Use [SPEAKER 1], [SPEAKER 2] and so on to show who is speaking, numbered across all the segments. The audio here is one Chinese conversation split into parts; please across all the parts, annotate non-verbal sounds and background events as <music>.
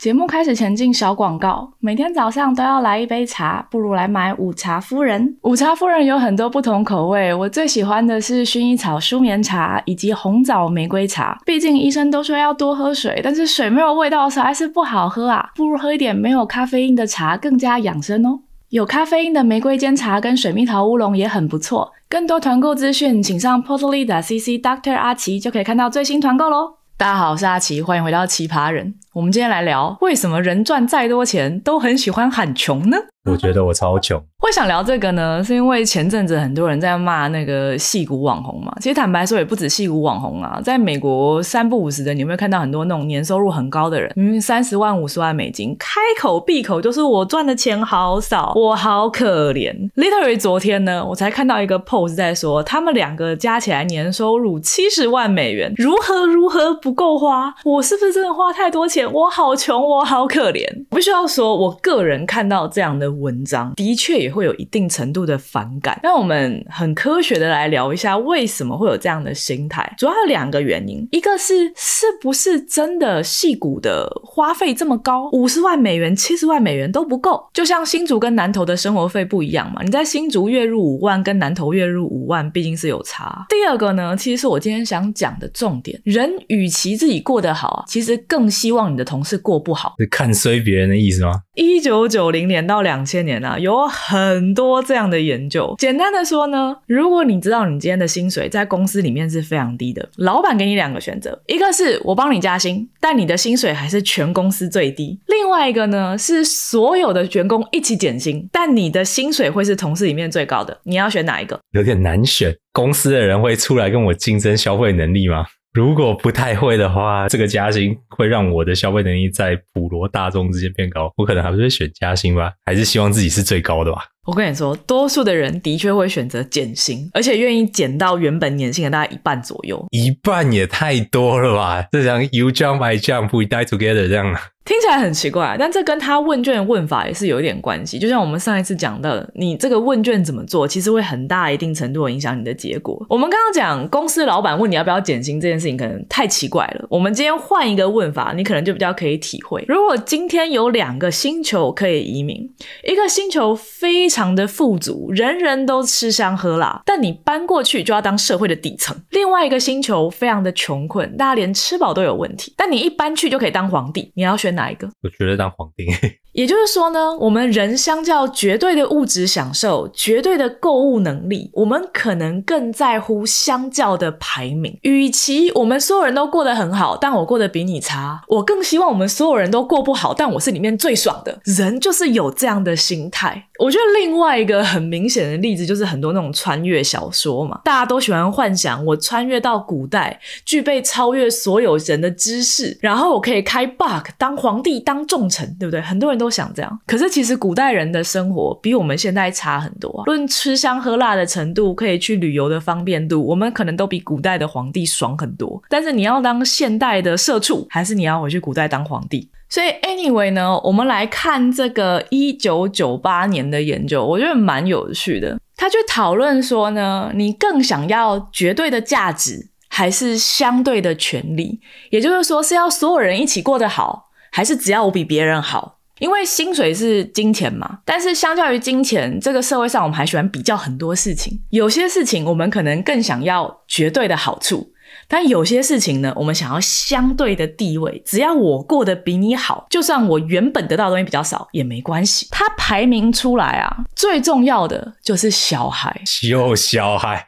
[SPEAKER 1] 节目开始前进小广告，每天早上都要来一杯茶，不如来买午茶夫人。午茶夫人有很多不同口味，我最喜欢的是薰衣草舒眠茶以及红枣玫瑰茶。毕竟医生都说要多喝水，但是水没有味道实在是不好喝啊，不如喝一点没有咖啡因的茶，更加养生哦。有咖啡因的玫瑰煎茶跟水蜜桃乌龙也很不错。更多团购资讯，请上 portly 的 cc doctor 阿奇就可以看到最新团购喽。大家好，我是阿奇，欢迎回到奇葩人。我们今天来聊，为什么人赚再多钱都很喜欢喊穷呢？<laughs>
[SPEAKER 2] 我觉得我超穷。
[SPEAKER 1] 会想聊这个呢，是因为前阵子很多人在骂那个戏骨网红嘛。其实坦白说，也不止戏骨网红啊，在美国三不五十的，你有没有看到很多那种年收入很高的人，明明三十万、五十万美金，开口闭口就是我赚的钱好少，我好可怜。Literally 昨天呢，我才看到一个 post 在说，他们两个加起来年收入七十万美元，如何如何不够花？我是不是真的花太多钱？我好穷，我好可怜。我必须要说，我个人看到这样的。文章的确也会有一定程度的反感。那我们很科学的来聊一下，为什么会有这样的心态？主要有两个原因，一个是是不是真的戏骨的花费这么高，五十万美元、七十万美元都不够？就像新竹跟南投的生活费不一样嘛？你在新竹月入五万，跟南投月入五万，毕竟是有差。第二个呢，其实是我今天想讲的重点：人与其自己过得好啊，其实更希望你的同事过不好。
[SPEAKER 2] 是看衰别人的意思吗？
[SPEAKER 1] 一九九零年到两。两千年啊，有很多这样的研究。简单的说呢，如果你知道你今天的薪水在公司里面是非常低的，老板给你两个选择：一个是我帮你加薪，但你的薪水还是全公司最低；另外一个呢是所有的员工一起减薪，但你的薪水会是同事里面最高的。你要选哪一个？
[SPEAKER 2] 有点难选。公司的人会出来跟我竞争消费能力吗？如果不太会的话，这个加薪会让我的消费能力在普罗大众之间变高，我可能还是会选加薪吧，还是希望自己是最高的吧。
[SPEAKER 1] 我跟你说，多数的人的确会选择减薪，而且愿意减到原本年薪的大概一半左右。
[SPEAKER 2] 一半也太多了吧？这样 you jump I jump we die together 这样。
[SPEAKER 1] 听起来很奇怪，但这跟他问卷问法也是有一点关系。就像我们上一次讲的，你这个问卷怎么做，其实会很大一定程度影响你的结果。我们刚刚讲公司老板问你要不要减薪这件事情，可能太奇怪了。我们今天换一个问法，你可能就比较可以体会。如果今天有两个星球可以移民，一个星球非常的富足，人人都吃香喝辣，但你搬过去就要当社会的底层；另外一个星球非常的穷困，大家连吃饱都有问题，但你一搬去就可以当皇帝，你要选哪？哪一个？
[SPEAKER 2] 我觉得当皇帝。
[SPEAKER 1] 也就是说呢，我们人相较绝对的物质享受、绝对的购物能力，我们可能更在乎相较的排名。与其我们所有人都过得很好，但我过得比你差，我更希望我们所有人都过不好，但我是里面最爽的人。就是有这样的心态。我觉得另外一个很明显的例子，就是很多那种穿越小说嘛，大家都喜欢幻想我穿越到古代，具备超越所有人的知识，然后我可以开 bug 当皇帝、当重臣，对不对？很多人。都想这样，可是其实古代人的生活比我们现在差很多啊。论吃香喝辣的程度，可以去旅游的方便度，我们可能都比古代的皇帝爽很多。但是你要当现代的社畜，还是你要回去古代当皇帝？所以，anyway 呢，我们来看这个一九九八年的研究，我觉得蛮有趣的。他去讨论说呢，你更想要绝对的价值，还是相对的权利？也就是说，是要所有人一起过得好，还是只要我比别人好？因为薪水是金钱嘛，但是相较于金钱，这个社会上我们还喜欢比较很多事情，有些事情我们可能更想要绝对的好处。但有些事情呢，我们想要相对的地位，只要我过得比你好，就算我原本得到的东西比较少也没关系。它排名出来啊，最重要的就是小孩，
[SPEAKER 2] 有小孩。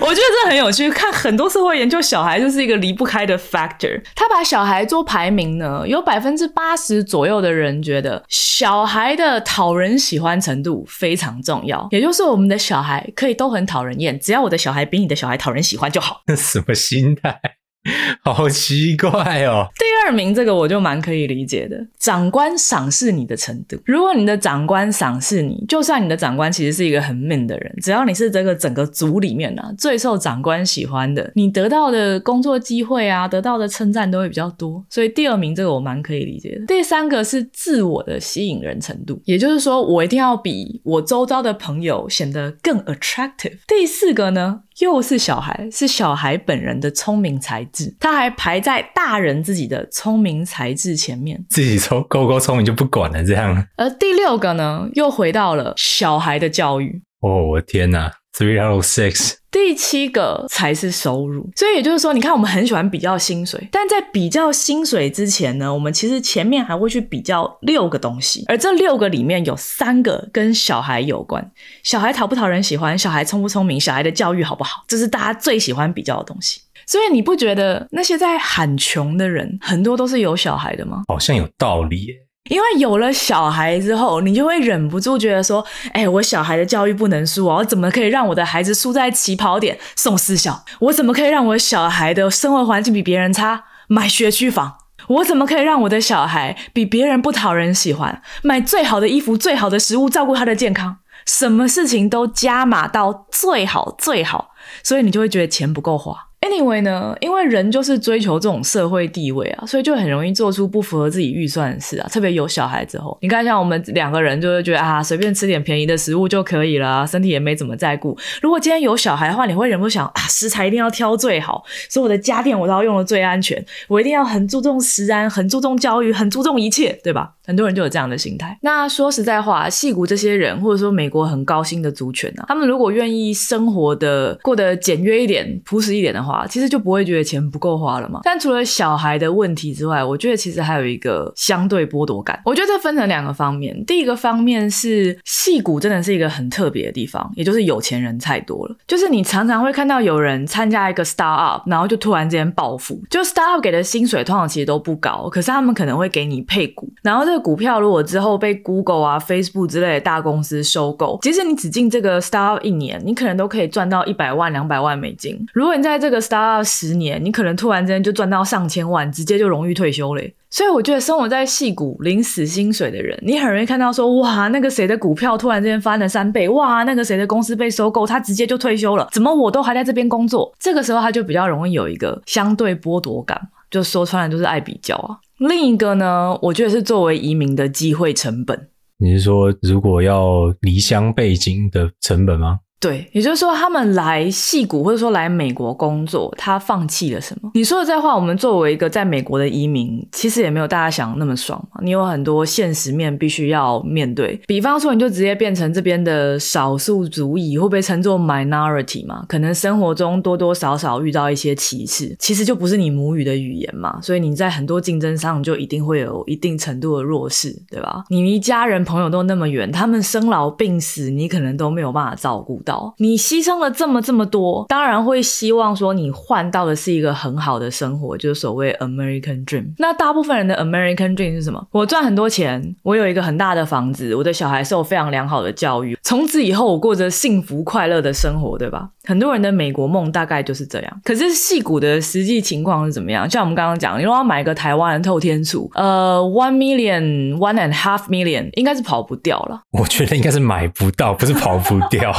[SPEAKER 1] 我觉得这很有趣，看很多社会研究，小孩就是一个离不开的 factor。他把小孩做排名呢，有百分之八十左右的人觉得小孩的讨人喜欢程度非常重要，也就是我们的小孩可以都很讨人厌，只要我的小孩比你的小孩讨人喜。欢就好，那 <laughs>
[SPEAKER 2] 什么心态？<laughs> 好奇怪哦！
[SPEAKER 1] 第二名这个我就蛮可以理解的，长官赏识你的程度。如果你的长官赏识你，就算你的长官其实是一个很 man 的人，只要你是这个整个组里面啊最受长官喜欢的，你得到的工作机会啊，得到的称赞都会比较多。所以第二名这个我蛮可以理解的。第三个是自我的吸引人程度，也就是说我一定要比我周遭的朋友显得更 attractive。第四个呢，又是小孩，是小孩本人的聪明才。智，他还排在大人自己的聪明才智前面。
[SPEAKER 2] 自己聪够够聪明就不管了，这样。
[SPEAKER 1] 而第六个呢，又回到了小孩的教育。
[SPEAKER 2] 哦，我的天哪，three out of six。
[SPEAKER 1] 第七个才是收入，所以也就是说，你看我们很喜欢比较薪水，但在比较薪水之前呢，我们其实前面还会去比较六个东西，而这六个里面有三个跟小孩有关，小孩讨不讨人喜欢，小孩聪不聪明，小孩的教育好不好，这是大家最喜欢比较的东西。所以你不觉得那些在喊穷的人很多都是有小孩的吗？
[SPEAKER 2] 好像有道理耶。
[SPEAKER 1] 因为有了小孩之后，你就会忍不住觉得说：“哎，我小孩的教育不能输啊！我怎么可以让我的孩子输在起跑点送私校？我怎么可以让我小孩的生活环境比别人差？买学区房？<laughs> 我怎么可以让我的小孩比别人不讨人喜欢？买最好的衣服、最好的食物，照顾他的健康？什么事情都加码到最好最好，所以你就会觉得钱不够花。” Anyway 呢，因为人就是追求这种社会地位啊，所以就很容易做出不符合自己预算的事啊。特别有小孩之后，你看像我们两个人就会觉得啊，随便吃点便宜的食物就可以了，身体也没怎么在顾。如果今天有小孩的话，你会忍不住想啊，食材一定要挑最好，所以我的家电我都要用的最安全，我一定要很注重食安，很注重教育，很注重一切，对吧？很多人就有这样的心态。那说实在话，戏骨这些人，或者说美国很高薪的族群啊，他们如果愿意生活的过得简约一点、朴实一点的话，其实就不会觉得钱不够花了嘛。但除了小孩的问题之外，我觉得其实还有一个相对剥夺感。我觉得这分成两个方面。第一个方面是戏骨真的是一个很特别的地方，也就是有钱人太多了。就是你常常会看到有人参加一个 star up，然后就突然之间暴富。就 star up 给的薪水通常其实都不高，可是他们可能会给你配股，然后这个股票如果之后被 Google 啊、Facebook 之类的大公司收购，即使你只进这个 star up 一年，你可能都可以赚到一百万、两百万美金。如果你在这个 star 十年，你可能突然之间就赚到上千万，直接就荣誉退休嘞。所以我觉得生活在戏股领死薪水的人，你很容易看到说，哇，那个谁的股票突然之间翻了三倍，哇，那个谁的公司被收购，他直接就退休了，怎么我都还在这边工作？这个时候他就比较容易有一个相对剥夺感，就说穿了就是爱比较啊。另一个呢，我觉得是作为移民的机会成本。
[SPEAKER 2] 你是说，如果要离乡背景的成本吗？
[SPEAKER 1] 对，也就是说，他们来戏谷或者说来美国工作，他放弃了什么？你说的这话，我们作为一个在美国的移民，其实也没有大家想那么爽嘛。你有很多现实面必须要面对，比方说，你就直接变成这边的少数族裔，会被称作 minority 嘛？可能生活中多多少少遇到一些歧视，其实就不是你母语的语言嘛，所以你在很多竞争上就一定会有一定程度的弱势，对吧？你离家人朋友都那么远，他们生老病死，你可能都没有办法照顾到。你牺牲了这么这么多，当然会希望说你换到的是一个很好的生活，就是所谓 American Dream。那大部分人的 American Dream 是什么？我赚很多钱，我有一个很大的房子，我的小孩受非常良好的教育，从此以后我过着幸福快乐的生活，对吧？很多人的美国梦大概就是这样。可是戏骨的实际情况是怎么样？像我们刚刚讲，你如果要买个台湾的透天厝，呃，one million one and half million 应该是跑不掉了。
[SPEAKER 2] 我觉得应该是买不到，不是跑不掉。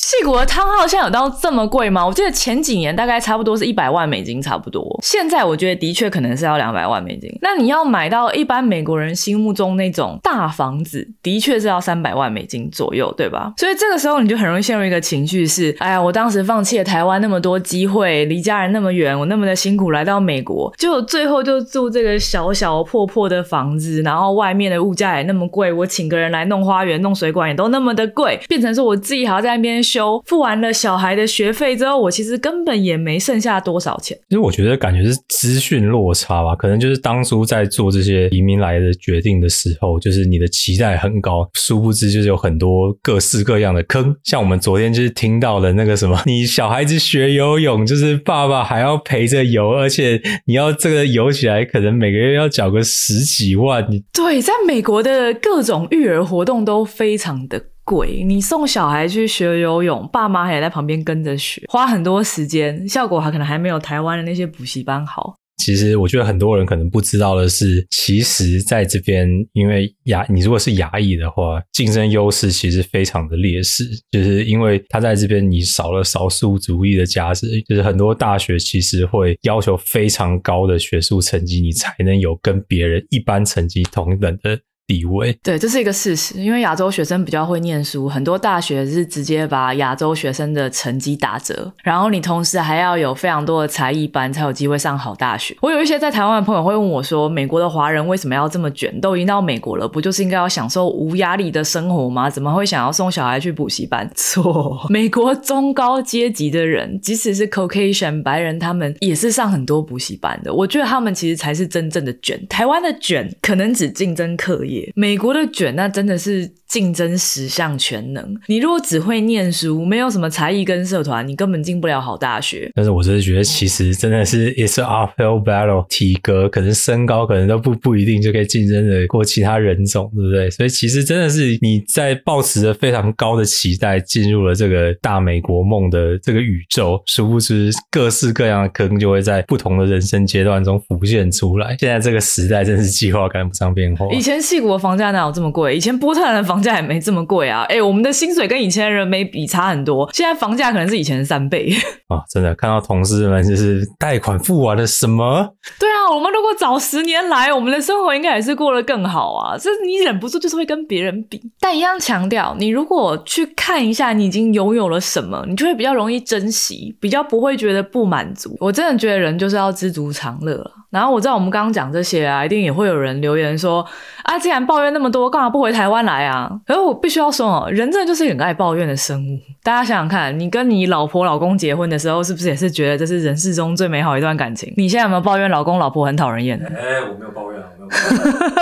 [SPEAKER 1] 戏骨的汤号现在有到这么贵吗？我记得前几年大概差不多是一百万美金，差不多。现在我觉得的确可能是要两百万美金。那你要买到一般美国人心目中那种大房子，的确是要三百万美金左右，对吧？所以这个时候你就很容易陷入一个情绪是：哎呀，我当时放弃了台湾那么多机会，离家人那么远，我那么的辛苦来到美国，就最后就住这个小小破破的房子，然后外面的物价也那么贵，我请个人来弄花园、弄水管也都那么的贵，变成说我自己还要在那边。修付完了小孩的学费之后，我其实根本也没剩下多少钱。
[SPEAKER 2] 其实我觉得感觉是资讯落差吧，可能就是当初在做这些移民来的决定的时候，就是你的期待很高，殊不知就是有很多各式各样的坑。像我们昨天就是听到了那个什么，你小孩子学游泳，就是爸爸还要陪着游，而且你要这个游起来，可能每个月要缴个十几万。
[SPEAKER 1] 对，在美国的各种育儿活动都非常的。贵，你送小孩去学游泳，爸妈也在旁边跟着学，花很多时间，效果还可能还没有台湾的那些补习班好。
[SPEAKER 2] 其实我觉得很多人可能不知道的是，其实在这边，因为牙，你如果是牙医的话，竞争优势其实非常的劣势，就是因为他在这边你少了少数族裔的加持，就是很多大学其实会要求非常高的学术成绩，你才能有跟别人一般成绩同等的。地位。
[SPEAKER 1] 对，这是一个事实，因为亚洲学生比较会念书，很多大学是直接把亚洲学生的成绩打折，然后你同时还要有非常多的才艺班才有机会上好大学。我有一些在台湾的朋友会问我说，美国的华人为什么要这么卷？都已经到美国了，不就是应该要享受无压力的生活吗？怎么会想要送小孩去补习班？<laughs> 错，美国中高阶级的人，即使是 Caucasian 白人，他们也是上很多补习班的。我觉得他们其实才是真正的卷。台湾的卷可能只竞争课业，美国的卷那真的是竞争十项全能。你如果只会念书，没有什么才艺跟社团，你根本进不了好大学。
[SPEAKER 2] 但是我真的觉得，其实真的是也是 uphill battle，体格可能身高可能都不不一定就可以竞争的过其他人种，对不对？所以其实真的是你在抱持着非常高的期待进入了这个大美国梦的这个宇宙，殊不知各式各样的坑就会在不同的人生阶段中浮现出来。现在这个时代真是计划赶不上变化。
[SPEAKER 1] 以前戏谷的房价哪有这么贵？以前波特兰的房价也没这么贵啊！哎，我们的薪水跟以前的人没比差很多，现在房价可能是以前的三倍
[SPEAKER 2] 啊！<laughs> 真的看到同事们就是贷款付完了什么？
[SPEAKER 1] 对啊，我们如果早十年来，我们的生活应该也是过得更好啊！这你忍不住就是会跟别人比，但一样强调，你如果去看一下你已经拥有了什么，你就会比较容易珍惜，比较不会觉得不满足。我真的觉得人就是要知足常乐了。然后我知道我们刚刚讲这些啊，一定也会有人留言说啊，既然抱怨那么多，干嘛不回台湾来啊？可是我必须要说哦，人真的就是很爱抱怨的生物。大家想想看，你跟你老婆老公结婚的时候，是不是也是觉得这是人世中最美好一段感情？你现在有没有抱怨老公老婆很讨人厌？
[SPEAKER 2] 哎，我没有抱怨。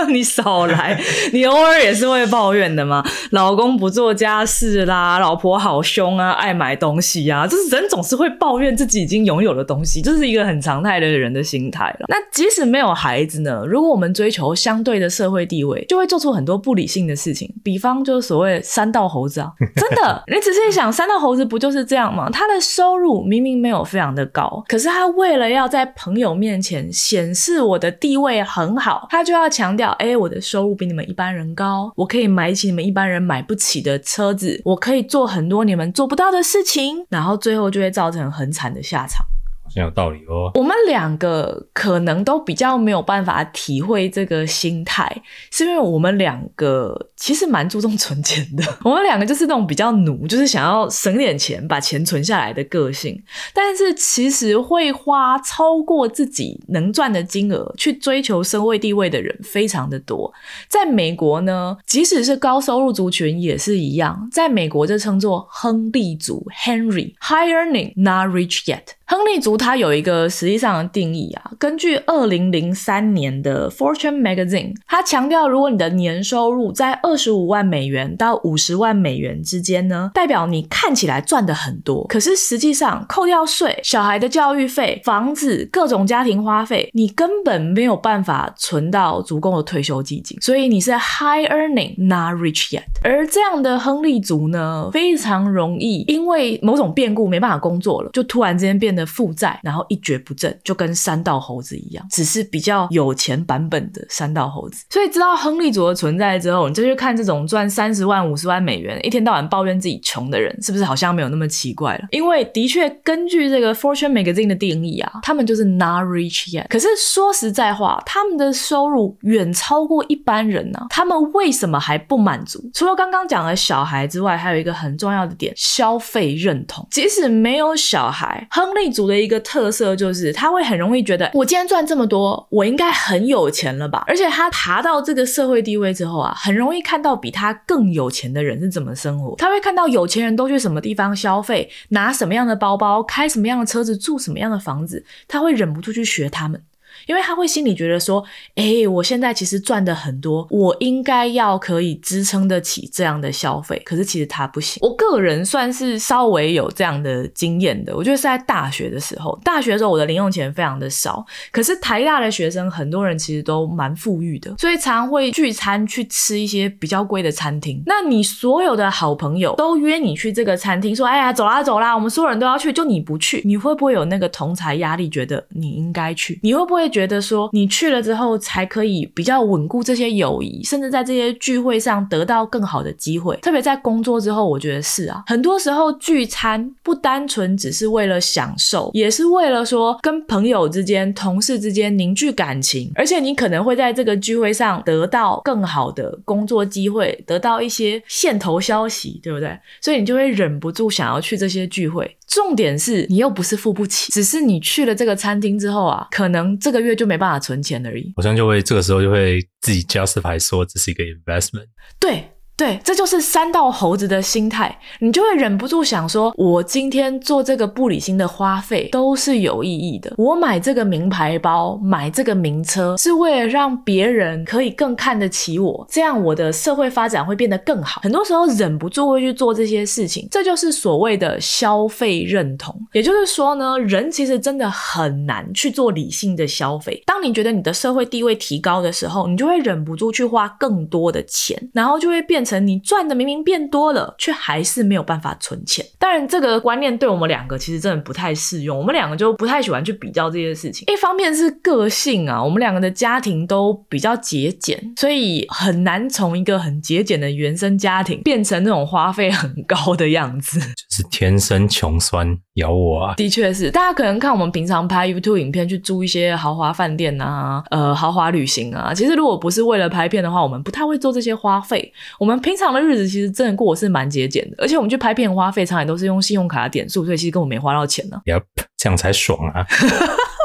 [SPEAKER 1] 你少来！你偶尔也是会抱怨的嘛。老公不做家事啦，老婆好凶啊，爱买东西啊，就是人总是会抱怨自己已经拥有的东西，这是一个很常态的人的心态了。那即使没有孩子呢？如果我们追求相对的社会地位，就会做出很多不理性的事情。比方就是所谓三道猴子啊，真的，<laughs> 你仔细想，三道猴子不就是这样吗？他的收入明明没有非常的高，可是他为了要在朋友面前显示我的地位很好。他就要强调，哎，我的收入比你们一般人高，我可以买起你们一般人买不起的车子，我可以做很多你们做不到的事情，然后最后就会造成很惨的下场。
[SPEAKER 2] 很有道理哦。
[SPEAKER 1] 我们两个可能都比较没有办法体会这个心态，是因为我们两个其实蛮注重存钱的。<laughs> 我们两个就是那种比较努，就是想要省点钱，把钱存下来的个性。但是其实会花超过自己能赚的金额去追求身位地位的人非常的多。在美国呢，即使是高收入族群也是一样，在美国就称作亨利族 （Henry），high earning not rich yet。亨利族它有一个实际上的定义啊，根据二零零三年的 Fortune Magazine，它强调，如果你的年收入在二十五万美元到五十万美元之间呢，代表你看起来赚的很多，可是实际上扣掉税、小孩的教育费、房子、各种家庭花费，你根本没有办法存到足够的退休基金，所以你是 high earning not rich yet。而这样的亨利族呢，非常容易因为某种变故没办法工作了，就突然之间变。的负债，然后一蹶不振，就跟山道猴子一样，只是比较有钱版本的山道猴子。所以知道亨利族的存在之后，你就去看这种赚三十万、五十万美元，一天到晚抱怨自己穷的人，是不是好像没有那么奇怪了？因为的确根据这个 Fortune Magazine 的定义啊，他们就是 not rich yet。可是说实在话，他们的收入远超过一般人呢，他们为什么还不满足？除了刚刚讲的小孩之外，还有一个很重要的点：消费认同。即使没有小孩，亨利。族的一个特色就是，他会很容易觉得，我今天赚这么多，我应该很有钱了吧？而且他爬到这个社会地位之后啊，很容易看到比他更有钱的人是怎么生活。他会看到有钱人都去什么地方消费，拿什么样的包包，开什么样的车子，住什么样的房子，他会忍不住去学他们。因为他会心里觉得说，哎，我现在其实赚的很多，我应该要可以支撑得起这样的消费。可是其实他不行。我个人算是稍微有这样的经验的。我觉得是在大学的时候，大学的时候我的零用钱非常的少。可是台大的学生很多人其实都蛮富裕的，所以常会聚餐去吃一些比较贵的餐厅。那你所有的好朋友都约你去这个餐厅，说，哎呀，走啦走啦，我们所有人都要去，就你不去，你会不会有那个同才压力，觉得你应该去？你会不会？觉得说，你去了之后才可以比较稳固这些友谊，甚至在这些聚会上得到更好的机会。特别在工作之后，我觉得是啊，很多时候聚餐不单纯只是为了享受，也是为了说跟朋友之间、同事之间凝聚感情，而且你可能会在这个聚会上得到更好的工作机会，得到一些线头消息，对不对？所以你就会忍不住想要去这些聚会。重点是你又不是付不起，只是你去了这个餐厅之后啊，可能这个月就没办法存钱而已。
[SPEAKER 2] 好像就会这个时候就会自己 justify 说这是一个 investment。
[SPEAKER 1] 对。对，这就是三道猴子的心态，你就会忍不住想说：我今天做这个不理性的花费都是有意义的。我买这个名牌包，买这个名车，是为了让别人可以更看得起我，这样我的社会发展会变得更好。很多时候忍不住会去做这些事情，这就是所谓的消费认同。也就是说呢，人其实真的很难去做理性的消费。当你觉得你的社会地位提高的时候，你就会忍不住去花更多的钱，然后就会变。成你赚的明明变多了，却还是没有办法存钱。当然，这个观念对我们两个其实真的不太适用。我们两个就不太喜欢去比较这些事情。一方面是个性啊，我们两个的家庭都比较节俭，所以很难从一个很节俭的原生家庭变成那种花费很高的样子。
[SPEAKER 2] 就是天生穷酸，咬我啊！
[SPEAKER 1] 的确是，大家可能看我们平常拍 YouTube 影片，去住一些豪华饭店啊，呃，豪华旅行啊。其实如果不是为了拍片的话，我们不太会做这些花费。我们平常的日子其实真的过是蛮节俭的，而且我们去拍片花费，常也都是用信用卡的点数，所以其实根本没花到钱呢。
[SPEAKER 2] Yep，这样才爽啊！<laughs>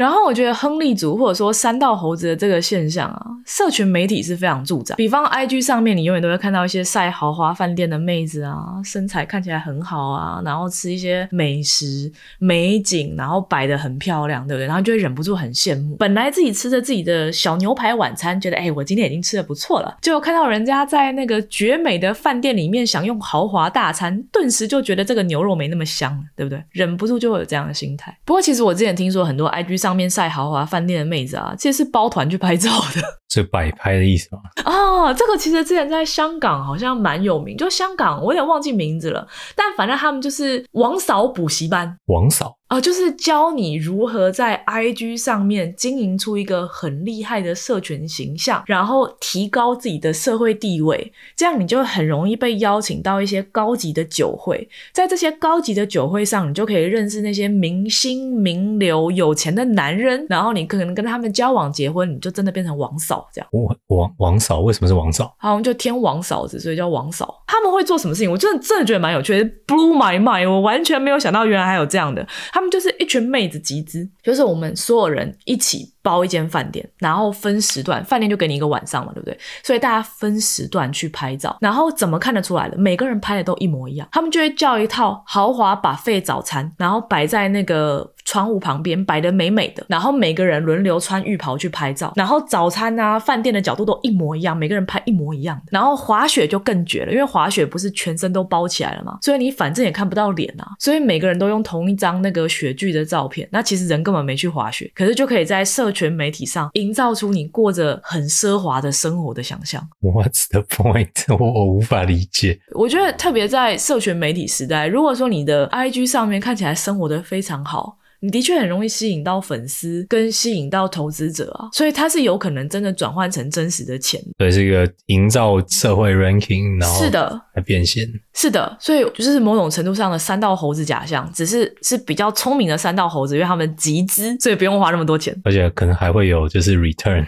[SPEAKER 1] 然后我觉得亨利族或者说三道猴子的这个现象啊，社群媒体是非常助长。比方 IG 上面，你永远都会看到一些晒豪华饭店的妹子啊，身材看起来很好啊，然后吃一些美食美景，然后摆的很漂亮，对不对？然后就会忍不住很羡慕。本来自己吃着自己的小牛排晚餐，觉得哎，我今天已经吃的不错了，就看到人家在那个绝美的饭店里面享用豪华大餐，顿时就觉得这个牛肉没那么香了，对不对？忍不住就会有这样的心态。不过其实我之前听说很多 IG 上。上面晒豪华饭店的妹子啊，其实是包团去拍照的，
[SPEAKER 2] 是摆拍的意思吗？
[SPEAKER 1] 哦，这个其实之前在香港好像蛮有名，就香港我有点忘记名字了，但反正他们就是王嫂补习班，
[SPEAKER 2] 王嫂。
[SPEAKER 1] 啊，就是教你如何在 IG 上面经营出一个很厉害的社群形象，然后提高自己的社会地位，这样你就很容易被邀请到一些高级的酒会，在这些高级的酒会上，你就可以认识那些明星、名流、有钱的男人，然后你可能跟他们交往、结婚，你就真的变成王嫂这样。
[SPEAKER 2] 王王王嫂为什么是王嫂？
[SPEAKER 1] 好像就天王嫂子，所以叫王嫂。他们会做什么事情？我真的真的觉得蛮有趣的，blew my mind，我完全没有想到原来还有这样的。他们就是一群妹子集资，就是我们所有人一起包一间饭店，然后分时段，饭店就给你一个晚上嘛，对不对？所以大家分时段去拍照，然后怎么看得出来的？每个人拍的都一模一样，他们就会叫一套豪华把费早餐，然后摆在那个。窗户旁边摆的美美的，然后每个人轮流穿浴袍去拍照，然后早餐啊饭店的角度都一模一样，每个人拍一模一样的。然后滑雪就更绝了，因为滑雪不是全身都包起来了嘛，所以你反正也看不到脸啊，所以每个人都用同一张那个雪具的照片，那其实人根本没去滑雪，可是就可以在社群媒体上营造出你过着很奢华的生活的想象。
[SPEAKER 2] What's the point？<laughs> 我我无法理解。
[SPEAKER 1] 我觉得特别在社群媒体时代，如果说你的 IG 上面看起来生活的非常好。你的确很容易吸引到粉丝，跟吸引到投资者啊，所以它是有可能真的转换成真实的钱。
[SPEAKER 2] 对，是一个营造社会 ranking，然后
[SPEAKER 1] 是的，
[SPEAKER 2] 来变现。
[SPEAKER 1] 是的，所以就是某种程度上的三道猴子假象，只是是比较聪明的三道猴子，因为他们集资，所以不用花那么多钱，
[SPEAKER 2] 而且可能还会有就是 return，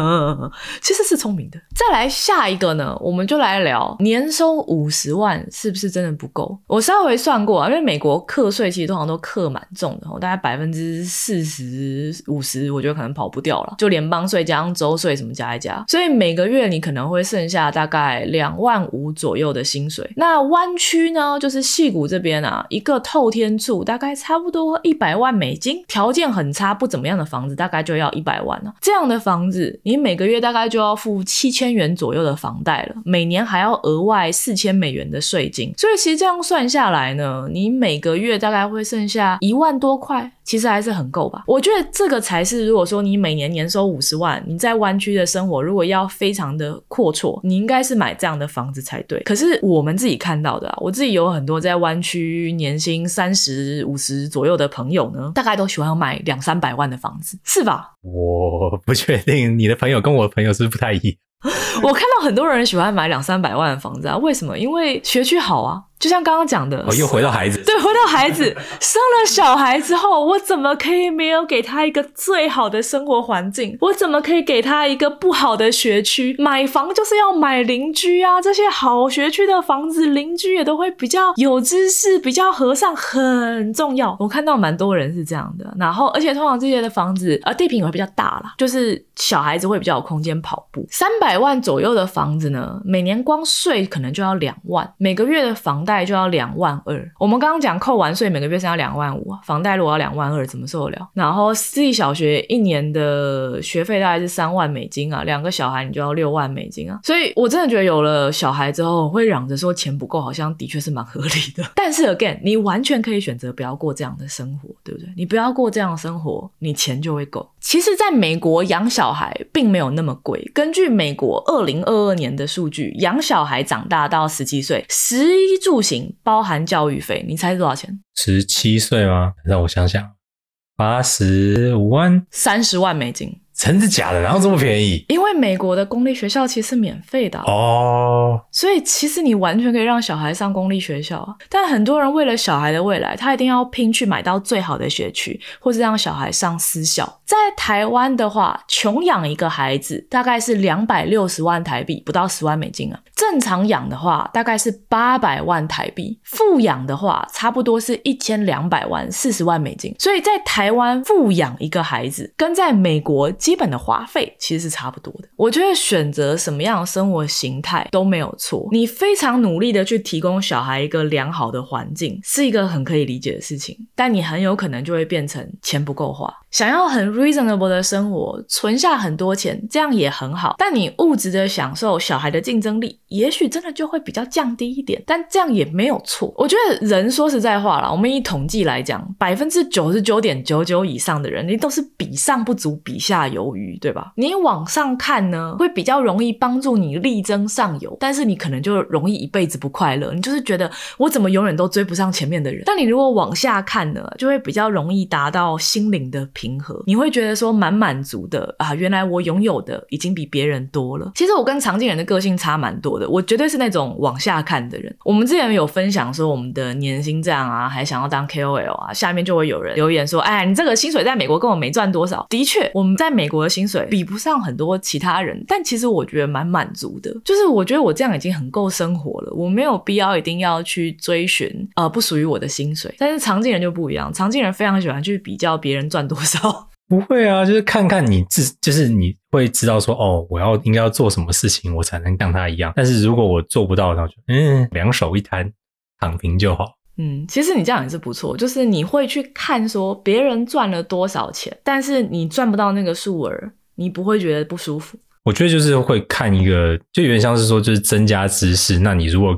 [SPEAKER 2] <laughs>
[SPEAKER 1] 其实是聪明的。再来下一个呢，我们就来聊年收五十万是不是真的不够？我稍微算过啊，因为美国课税其实通常都课蛮重的。大概百分之四十五十，我觉得可能跑不掉了。就联邦税加上州税什么加一加，所以每个月你可能会剩下大概两万五左右的薪水。那湾区呢，就是戏谷这边啊，一个透天处大概差不多一百万美金，条件很差不怎么样的房子大概就要一百万了。这样的房子，你每个月大概就要付七千元左右的房贷了，每年还要额外四千美元的税金。所以其实这样算下来呢，你每个月大概会剩下一万多块。块其实还是很够吧？我觉得这个才是，如果说你每年年收五十万，你在湾区的生活如果要非常的阔绰，你应该是买这样的房子才对。可是我们自己看到的，啊，我自己有很多在湾区年薪三十五十左右的朋友呢，大概都喜欢买两三百万的房子，是吧？
[SPEAKER 2] 我不确定你的朋友跟我的朋友是不是不太一样。<laughs>
[SPEAKER 1] 我看到很多人喜欢买两三百万的房子啊，为什么？因为学区好啊。就像刚刚讲的，
[SPEAKER 2] 又回到孩子，
[SPEAKER 1] 对，回到孩子 <laughs> 生了小孩之后，我怎么可以没有给他一个最好的生活环境？我怎么可以给他一个不好的学区？买房就是要买邻居啊，这些好学区的房子，邻居也都会比较有知识，比较和善，很重要。我看到蛮多人是这样的，然后而且通常这些的房子，呃，地平也会比较大啦，就是小孩子会比较有空间跑步。三百万左右的房子呢，每年光税可能就要两万，每个月的房贷。贷就要两万二，我们刚刚讲扣完税每个月是要两万五，房贷如果要两万二，怎么受得了？然后私立小学一年的学费大概是三万美金啊，两个小孩你就要六万美金啊，所以我真的觉得有了小孩之后会嚷着说钱不够，好像的确是蛮合理的。<laughs> 但是 again，你完全可以选择不要过这样的生活，对不对？你不要过这样的生活，你钱就会够。其实，在美国养小孩并没有那么贵。根据美国二零二二年的数据，养小孩长大到十七岁，食衣住行包含教育费，你猜多少钱？
[SPEAKER 2] 十七岁吗？让我想想，八十五万，
[SPEAKER 1] 三十万美金。
[SPEAKER 2] 真的假的？然后这么便宜？
[SPEAKER 1] 因为美国的公立学校其实是免费的
[SPEAKER 2] 哦，
[SPEAKER 1] 所以其实你完全可以让小孩上公立学校。但很多人为了小孩的未来，他一定要拼去买到最好的学区，或是让小孩上私校。在台湾的话，穷养一个孩子大概是两百六十万台币，不到十万美金啊。正常养的话，大概是八百万台币；富养的话，差不多是一千两百万，四十万美金。所以在台湾富养一个孩子，跟在美国。基本的花费其实是差不多的。我觉得选择什么样的生活形态都没有错。你非常努力的去提供小孩一个良好的环境，是一个很可以理解的事情。但你很有可能就会变成钱不够花。想要很 reasonable 的生活，存下很多钱，这样也很好。但你物质的享受，小孩的竞争力，也许真的就会比较降低一点。但这样也没有错。我觉得人说实在话啦，我们以统计来讲，百分之九十九点九九以上的人，你都是比上不足，比下有余，对吧？你往上看呢，会比较容易帮助你力争上游，但是你可能就容易一辈子不快乐。你就是觉得我怎么永远都追不上前面的人。但你如果往下看呢，就会比较容易达到心灵的。平和，你会觉得说蛮满足的啊！原来我拥有的已经比别人多了。其实我跟常静人的个性差蛮多的，我绝对是那种往下看的人。我们之前有分享说我们的年薪这样啊，还想要当 KOL 啊，下面就会有人留言说：“哎，你这个薪水在美国根本没赚多少。”的确，我们在美国的薪水比不上很多其他人，但其实我觉得蛮满足的。就是我觉得我这样已经很够生活了，我没有必要一定要去追寻呃不属于我的薪水。但是常静人就不一样，常静人非常喜欢去比较别人赚多少。
[SPEAKER 2] 不会啊，就是看看你自，就是你会知道说，哦，我要应该要做什么事情，我才能像他一样。但是如果我做不到，那就嗯，两手一摊，躺平就好。
[SPEAKER 1] 嗯，其实你这样也是不错，就是你会去看说别人赚了多少钱，但是你赚不到那个数额，你不会觉得不舒服。
[SPEAKER 2] 我觉得就是会看一个，就有点像是说，就是增加知识。那你如果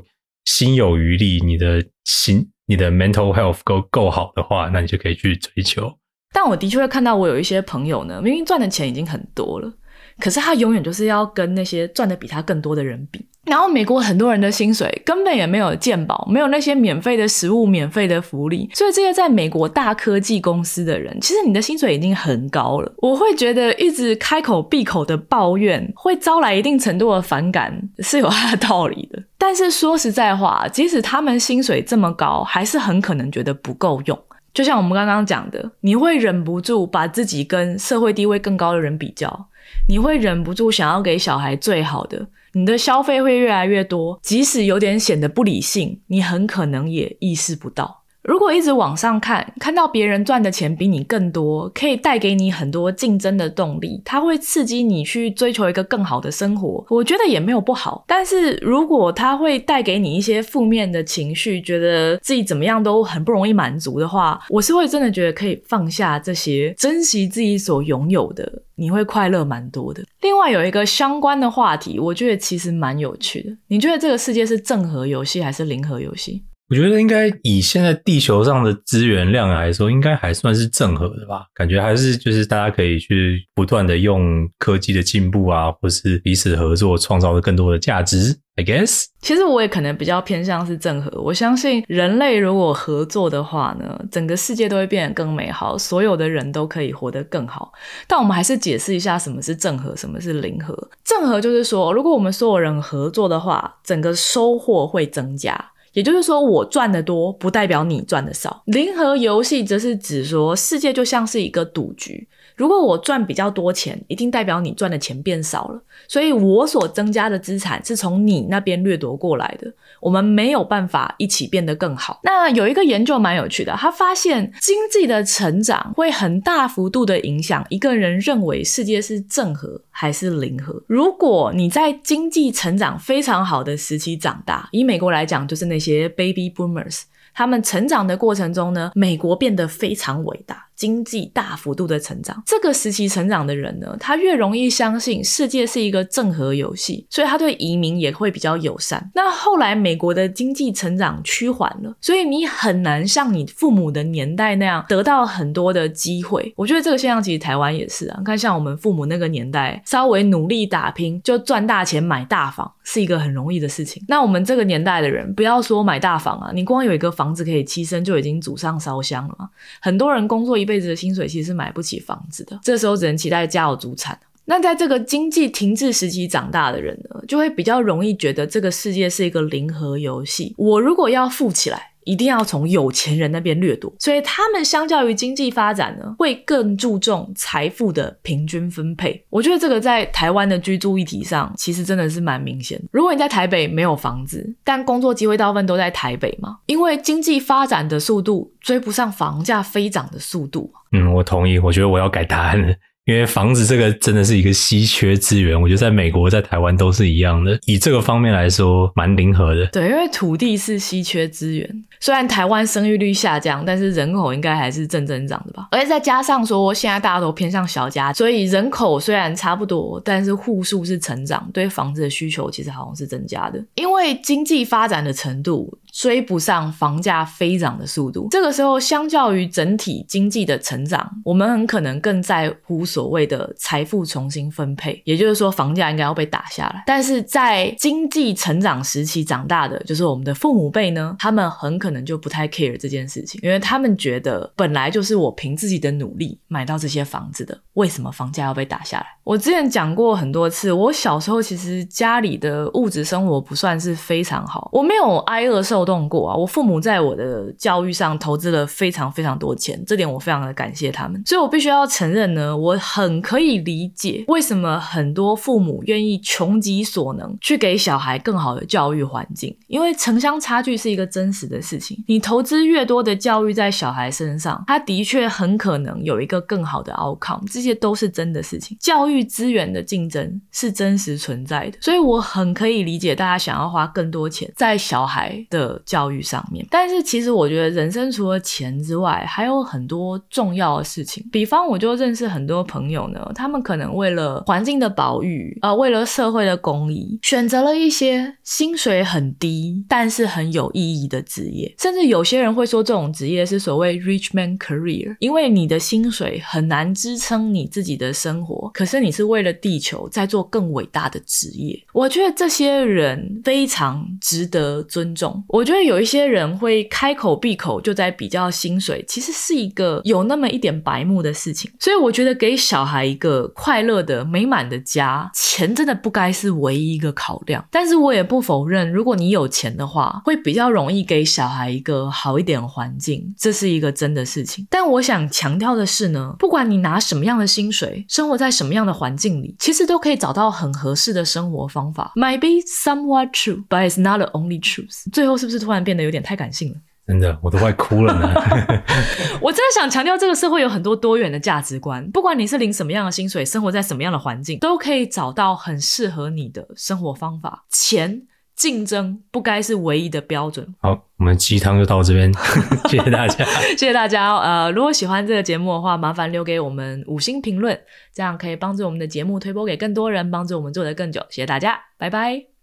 [SPEAKER 2] 心有余力，你的心。你的 mental health 够够好的话，那你就可以去追求。
[SPEAKER 1] 但我的确会看到，我有一些朋友呢，明明赚的钱已经很多了，可是他永远就是要跟那些赚的比他更多的人比。然后美国很多人的薪水根本也没有健保，没有那些免费的食物、免费的福利，所以这些在美国大科技公司的人，其实你的薪水已经很高了。我会觉得一直开口闭口的抱怨，会招来一定程度的反感，是有它的道理的。但是说实在话，即使他们薪水这么高，还是很可能觉得不够用。就像我们刚刚讲的，你会忍不住把自己跟社会地位更高的人比较，你会忍不住想要给小孩最好的。你的消费会越来越多，即使有点显得不理性，你很可能也意识不到。如果一直往上看，看到别人赚的钱比你更多，可以带给你很多竞争的动力，它会刺激你去追求一个更好的生活。我觉得也没有不好。但是如果它会带给你一些负面的情绪，觉得自己怎么样都很不容易满足的话，我是会真的觉得可以放下这些，珍惜自己所拥有的，你会快乐蛮多的。另外有一个相关的话题，我觉得其实蛮有趣的。你觉得这个世界是正和游戏还是零和游戏？
[SPEAKER 2] 我觉得应该以现在地球上的资源量来说，应该还算是正和的吧。感觉还是就是大家可以去不断的用科技的进步啊，或是彼此合作，创造更多的价值。I guess，
[SPEAKER 1] 其实我也可能比较偏向是正和。我相信人类如果合作的话呢，整个世界都会变得更美好，所有的人都可以活得更好。但我们还是解释一下什么是正和，什么是零和。正和就是说，如果我们所有人合作的话，整个收获会增加。也就是说，我赚的多不代表你赚的少。零和游戏则是指说，世界就像是一个赌局，如果我赚比较多钱，一定代表你赚的钱变少了，所以我所增加的资产是从你那边掠夺过来的。我们没有办法一起变得更好。那有一个研究蛮有趣的，他发现经济的成长会很大幅度的影响一个人认为世界是正和还是零和。如果你在经济成长非常好的时期长大，以美国来讲，就是那些 baby boomers，他们成长的过程中呢，美国变得非常伟大。经济大幅度的成长，这个时期成长的人呢，他越容易相信世界是一个正和游戏，所以他对移民也会比较友善。那后来美国的经济成长趋缓了，所以你很难像你父母的年代那样得到很多的机会。我觉得这个现象其实台湾也是啊，看像我们父母那个年代，稍微努力打拼就赚大钱买大房是一个很容易的事情。那我们这个年代的人，不要说买大房啊，你光有一个房子可以栖身就已经祖上烧香了。很多人工作。一辈子的薪水其实是买不起房子的，这时候只能期待家有祖产。那在这个经济停滞时期长大的人呢，就会比较容易觉得这个世界是一个零和游戏。我如果要富起来。一定要从有钱人那边掠夺，所以他们相较于经济发展呢，会更注重财富的平均分配。我觉得这个在台湾的居住议题上，其实真的是蛮明显。如果你在台北没有房子，但工作机会大部分都在台北嘛，因为经济发展的速度追不上房价飞涨的速度。
[SPEAKER 2] 嗯，我同意。我觉得我要改答案了。因为房子这个真的是一个稀缺资源，我觉得在美国、在台湾都是一样的。以这个方面来说，蛮灵活的。
[SPEAKER 1] 对，因为土地是稀缺资源，虽然台湾生育率下降，但是人口应该还是正增长的吧？而且再加上说，现在大家都偏向小家，所以人口虽然差不多，但是户数是成长，对房子的需求其实好像是增加的。因为经济发展的程度。追不上房价飞涨的速度，这个时候相较于整体经济的成长，我们很可能更在乎所谓的财富重新分配，也就是说房价应该要被打下来。但是在经济成长时期长大的，就是我们的父母辈呢，他们很可能就不太 care 这件事情，因为他们觉得本来就是我凭自己的努力买到这些房子的，为什么房价要被打下来？我之前讲过很多次，我小时候其实家里的物质生活不算是非常好，我没有挨饿受。冻过啊！我父母在我的教育上投资了非常非常多钱，这点我非常的感谢他们。所以我必须要承认呢，我很可以理解为什么很多父母愿意穷极所能去给小孩更好的教育环境，因为城乡差距是一个真实的事情。你投资越多的教育在小孩身上，他的确很可能有一个更好的 outcome，这些都是真的事情。教育资源的竞争是真实存在的，所以我很可以理解大家想要花更多钱在小孩的。教育上面，但是其实我觉得人生除了钱之外，还有很多重要的事情。比方，我就认识很多朋友呢，他们可能为了环境的保育啊，为了社会的公益，选择了一些薪水很低但是很有意义的职业。甚至有些人会说，这种职业是所谓 rich man career，因为你的薪水很难支撑你自己的生活，可是你是为了地球在做更伟大的职业。我觉得这些人非常值得尊重。我。觉得有一些人会开口闭口就在比较薪水，其实是一个有那么一点白目的事情。所以我觉得给小孩一个快乐的、美满的家，钱真的不该是唯一一个考量。但是我也不否认，如果你有钱的话，会比较容易给小孩一个好一点环境，这是一个真的事情。但我想强调的是呢，不管你拿什么样的薪水，生活在什么样的环境里，其实都可以找到很合适的生活方法。Might be somewhat true, but it's not the only truth。最后是不是？是突然变得有点太感性了，
[SPEAKER 2] 真的，我都快哭了呢。<laughs>
[SPEAKER 1] 我真的想强调，这个社会有很多多元的价值观，不管你是领什么样的薪水，生活在什么样的环境，都可以找到很适合你的生活方法。钱竞争不该是唯一的标准。
[SPEAKER 2] 好，我们鸡汤就到这边，<laughs> 谢谢大家，
[SPEAKER 1] 谢谢大家。呃，如果喜欢这个节目的话，麻烦留给我们五星评论，这样可以帮助我们的节目推播给更多人，帮助我们做得更久。谢谢大家，拜拜。